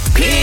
P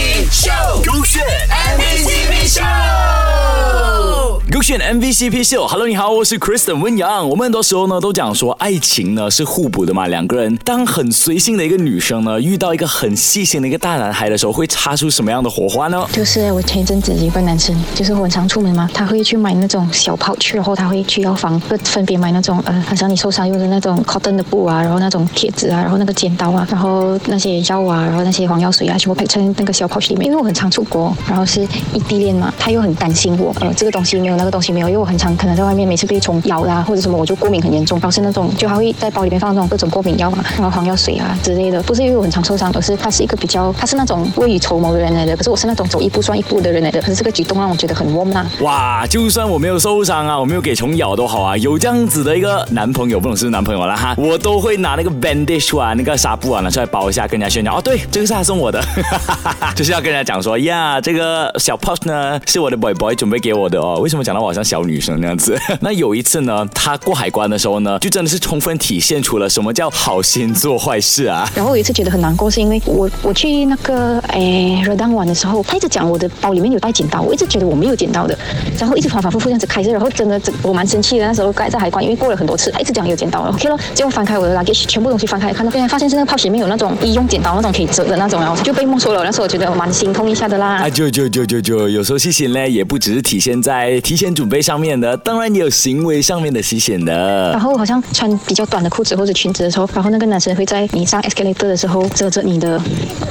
Show，勾选 MVCP 秀。Hello，你好，我是 Kristen 温阳。我们很多时候呢都讲说，爱情呢是互补的嘛。两个人当很随性的一个女生呢，遇到一个很细心的一个大男孩的时候，会擦出什么样的火花呢？就是我前一阵子一个男生，就是我很常出门嘛，他会去买那种小跑去，然后他会去药房分别买那种呃，好像你受伤用的那种 cotton 的布啊，然后那种贴纸啊，然后那个剪刀啊，然后那些药啊，然后那些黄药水啊，全部配成那个小跑去里面。因为我很常出国，然后是异地恋嘛，他又很担心我，呃，这个东西没有，那个东没有，因为我很常可能在外面每次被虫咬啦或者什么，我就过敏很严重，然后是那种就他会在包里面放那种各种过敏药嘛，然后黄药水啊之类的，不是因为我很常受伤，而是他是一个比较，他是那种未雨绸缪的人来的，可是我是那种走一步算一步的人来的，可是这个举动让我觉得很 warm 啊。哇，就算我没有受伤啊，我没有给虫咬都好啊，有这样子的一个男朋友，不能是男朋友了哈，我都会拿那个 bandage 啊，那个纱布啊拿出来包一下，跟人家炫耀哦，对，这个是他送我的，就是要跟人家讲说呀，这个小 p o s 呢是我的 boy boy 准备给我的哦。为什么讲到我好像小女生那样子？那有一次呢，他过海关的时候呢，就真的是充分体现出了什么叫好心做坏事啊。然后有一次觉得很难过，是因为我我去那个诶热当玩的时候，他一直讲我的包里面有带剪刀，我一直觉得我没有剪刀的，然后一直反反复复这样子开着，然后真的我蛮生气的。那时候盖在海关，因为过了很多次，他一直讲有剪刀，OK 了，结果翻开我的 luggage，全部东西翻开看到，发现是那个 pouch 里面有那种医用剪刀，那种可以折的那种，然后就被没收了。那时候我觉得我蛮心痛一下的啦。啊，就就就就就有时候细心呢，也不只是体现在提前准备上面的，当然也有行为上面的细心的。然后好像穿比较短的裤子或者裙子的时候，然后那个男生会在你上 escalator 的时候遮着你的，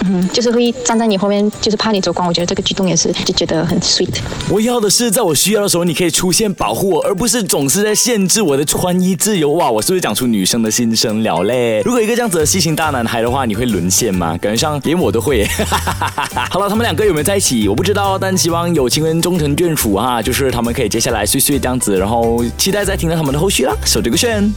嗯，就是会站在你后面，就是怕你走光。我觉得这个举动也是就觉得很 sweet。我要的是在我需要的时候你可以出现保护我，而不是总是在限制我的穿衣自由。哇，我是不是讲出女生的心声了嘞？如果一个这样子的细心大男孩的话，你会沦陷吗？感觉上连我都会。好了，他们两个有没有在一起？我不知道，但希望有情人终成眷属哈，就是他们可以接接下来碎碎这样子，然后期待再听到他们的后续啦。守这个炫。